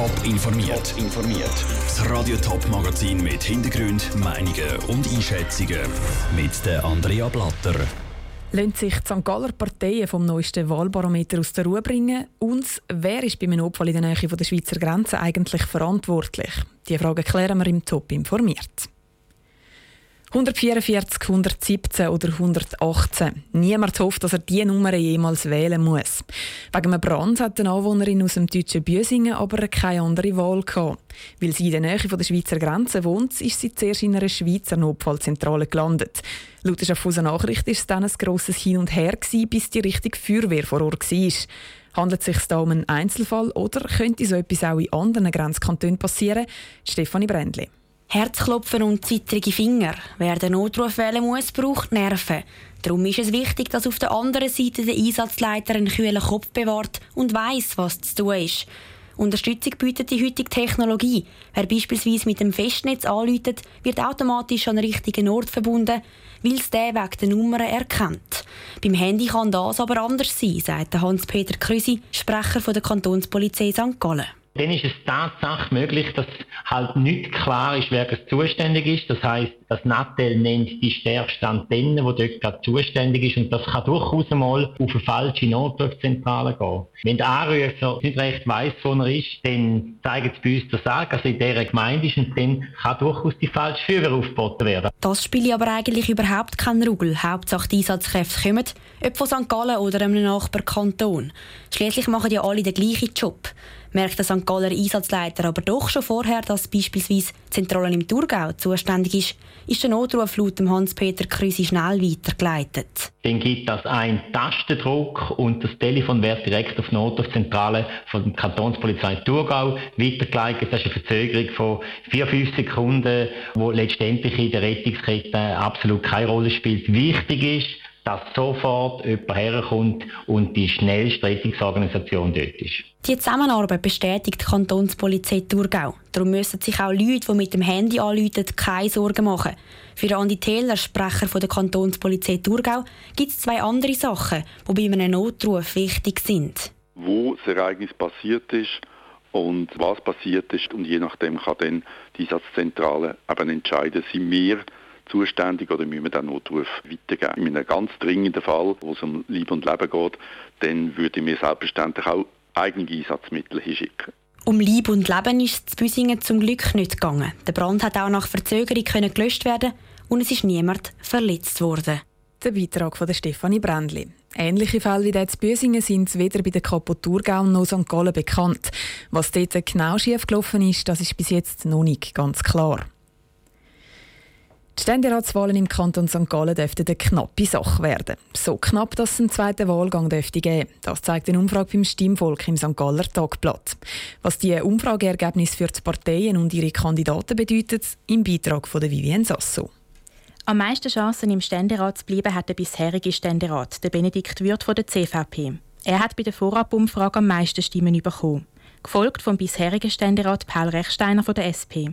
Top informiert. informiert. Das Radio Top Magazin mit Hintergrund, Meinungen und Einschätzungen mit der Andrea Blatter. Lassen sich die St. Galler Parteien vom neuesten Wahlbarometer aus der Ruhe bringen? Und wer ist bei einem Notfall in der Nähe der Schweizer Grenze eigentlich verantwortlich? Die Frage klären wir im Top informiert. 144, 117 oder 118. Niemand hofft, dass er diese Nummer jemals wählen muss. Wegen einem Brand hat eine Anwohnerin aus dem deutschen Büsingen aber keine andere Wahl gehabt. Weil sie in der Nähe der Schweizer Grenze wohnt, ist sie zuerst in einer Schweizer Notfallzentrale gelandet. Laut der Schaffhauser Nachricht war es dann ein grosses Hin und Her, bis die richtige Feuerwehr vor Ort war. Handelt es sich da um einen Einzelfall oder könnte so etwas auch in anderen Grenzkantonen passieren? Stefanie Brändli. Herzklopfen und zittrige Finger. Wer den Notruf wählen muss, braucht Nerven. Darum ist es wichtig, dass auf der anderen Seite der Einsatzleiter einen kühlen Kopf bewahrt und weiß, was zu tun ist. Unterstützung bietet die heutige Technologie. Wer beispielsweise mit dem Festnetz anläutet, wird automatisch an den richtigen Ort verbunden, weil es der wegen der Nummern erkennt. Beim Handy kann das aber anders sein, sagt Hans-Peter Krüsi, Sprecher der Kantonspolizei St. Gallen. Dann ist es tatsächlich möglich, dass halt nicht klar ist, wer zuständig ist. Das heißt, das Nattel nennt die stärkste Antenne, die dort gerade zuständig ist. Und das kann durchaus mal auf eine falsche Notrufzentrale gehen. Wenn der Anrufer nicht recht weiss, wo er ist, dann zeigen sie bei uns das an, also in dieser Gemeinde ist. Und dann kann durchaus die falsche Führer aufgeboten werden. Das spielt aber eigentlich überhaupt keinen Rugel. Hauptsache die Einsatzkräfte kommen, ob von St. Gallen oder einem Nachbarkanton. Schließlich machen ja alle den gleichen Job merkt der St. Galler Einsatzleiter aber doch schon vorher, dass beispielsweise die Zentrale im Thurgau zuständig ist, ist der Notruf laut Hans-Peter Krüsi schnell weitergeleitet. Dann gibt das einen Tastendruck und das Telefon wird direkt auf die Notrufzentrale von der Kantonspolizei Thurgau weitergeleitet. Das ist eine Verzögerung von vier, fünf Sekunden, die letztendlich in der Rettungskette absolut keine Rolle spielt. Wichtig ist, dass sofort jemand herkommt und die schnellste Rettungsorganisation dort ist. Die Zusammenarbeit bestätigt die Kantonspolizei Thurgau. Darum müssen sich auch Leute, die mit dem Handy anrufen, keine Sorgen machen. Für Andi Thieler, Sprecher der Kantonspolizei Thurgau, gibt es zwei andere Sachen, die bei einem Notruf wichtig sind. Wo das Ereignis passiert ist und was passiert ist und je nachdem kann dann die Einsatzzentrale eben entscheiden, sind wir zuständig oder müssen wir den Notruf weitergeben. In einem ganz dringenden Fall, wo es um Leben und Leben geht, dann würde ich mir selbstverständlich auch eigene Einsatzmittel hinschicken. Um Leib und Leben ist es Büsingen zum Glück nicht gegangen. Der Brand hat auch nach Verzögerung können gelöscht werden und es ist niemand verletzt worden. Der Beitrag von Stefanie Brändli. Ähnliche Fälle wie der in Büsingen sind weder bei der Kapo Thurgau noch St. Gallen bekannt. Was dort genau schiefgelaufen ist, das ist bis jetzt noch nicht ganz klar. Die Ständeratswahlen im Kanton St. Gallen dürften eine knappe Sache werden. So knapp, dass es einen zweiten Wahlgang dürfte geben. Das zeigt eine Umfrage beim Stimmvolk im St. Galler Tagblatt. Was die Umfrageergebnisse für die Parteien und ihre Kandidaten bedeutet, im Beitrag von Vivien Sasso. Am meisten Chancen im Ständerat zu bleiben hat der bisherige Ständerat, der Benedikt Würth von der CVP. Er hat bei der Vorabumfrage am meisten Stimmen bekommen, gefolgt vom bisherigen Ständerat Paul Rechsteiner von der SP.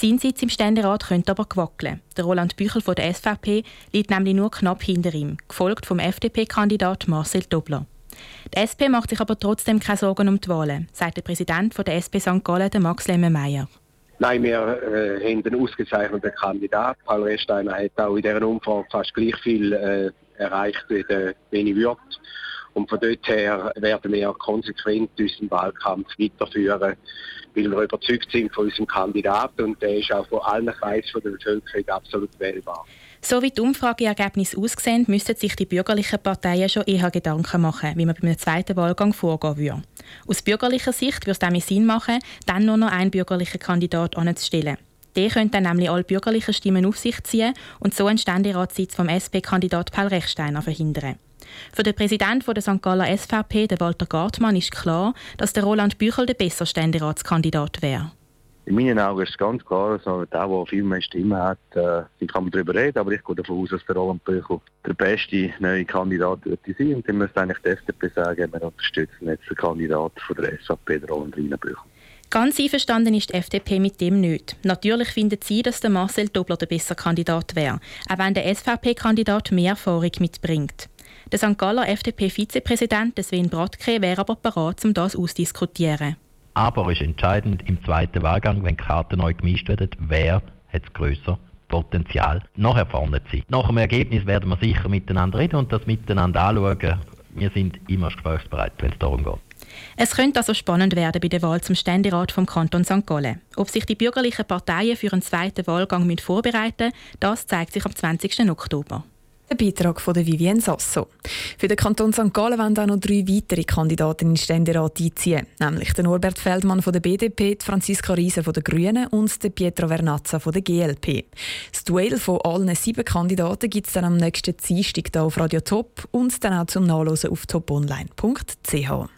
Sein Sitz im Ständerat könnte aber wackeln. Der Roland Büchel von der SVP liegt nämlich nur knapp hinter ihm, gefolgt vom FDP-Kandidat Marcel Dobler. Die SP macht sich aber trotzdem keine Sorgen um die Wahlen, sagt der Präsident von der SP St. Gallen, Max Lemmenmeier. Nein, wir äh, haben einen ausgezeichneten Kandidat. Paul Resteiner hat auch in dieser Umfrage fast gleich viel äh, erreicht wie der Beni Würth. Und von dort her werden wir konsequent unseren Wahlkampf weiterführen weil wir überzeugt sind von unserem Kandidaten und der ist auch von allen Kreisen der Bevölkerung absolut wählbar. So wie die Umfrageergebnisse aussehen, müssten sich die bürgerlichen Parteien schon eher Gedanken machen, wie man beim zweiten Wahlgang vorgehen würde. Aus bürgerlicher Sicht würde es damit Sinn machen, dann nur noch einen bürgerlichen Kandidat anzustellen. Der könnte dann nämlich alle bürgerlichen Stimmen auf sich ziehen und so einen Ständeratssitz vom SP-Kandidat Paul Rechsteiner verhindern. Für den Präsidenten der St. Galler SVP, Walter Gartmann, ist klar, dass der Roland Büchel der bessere Ständeratskandidat wäre. In meinen Augen ist es ganz klar, also der, der viel mehr Stimmen hat, äh, kann man darüber reden, aber ich gehe davon aus, dass der Roland Büchel der beste neue Kandidat wird sein. Und dann müsste eigentlich die FDP sagen, wir unterstützen jetzt den Kandidaten der SVP, der Roland Büchel. Ganz einverstanden ist die FDP mit dem nicht. Natürlich findet sie, dass der Marcel Dobler der bessere Kandidat wäre, auch wenn der SVP-Kandidat mehr Erfahrung mitbringt. Der St. Galler FDP-Vizepräsident Sven Bratke wäre aber bereit, um das auszudiskutieren. Aber es ist entscheidend im zweiten Wahlgang, wenn Karten neu gemischt werden, wer hat das grösser Potenzial, nachher vorne zu sein. Nach dem Ergebnis werden wir sicher miteinander reden und das miteinander anschauen. Wir sind immer gesprächsbereit, wenn es darum geht. Es könnte also spannend werden bei der Wahl zum Ständerat vom Kanton St. Gallen. Ob sich die bürgerlichen Parteien für einen zweiten Wahlgang vorbereiten müssen, das zeigt sich am 20. Oktober. Der Beitrag von Vivienne Sasso. Für den Kanton St. Gallen wollen auch noch drei weitere Kandidaten in den Ständerat einziehen, nämlich den Norbert Feldmann von der BDP, die Franziska Riese von den Grünen und den Pietro Vernazza von der GLP. Das Duell von allen sieben Kandidaten gibt es dann am nächsten Dienstag hier auf Radio Top und dann auch zum Nachlesen auf toponline.ch.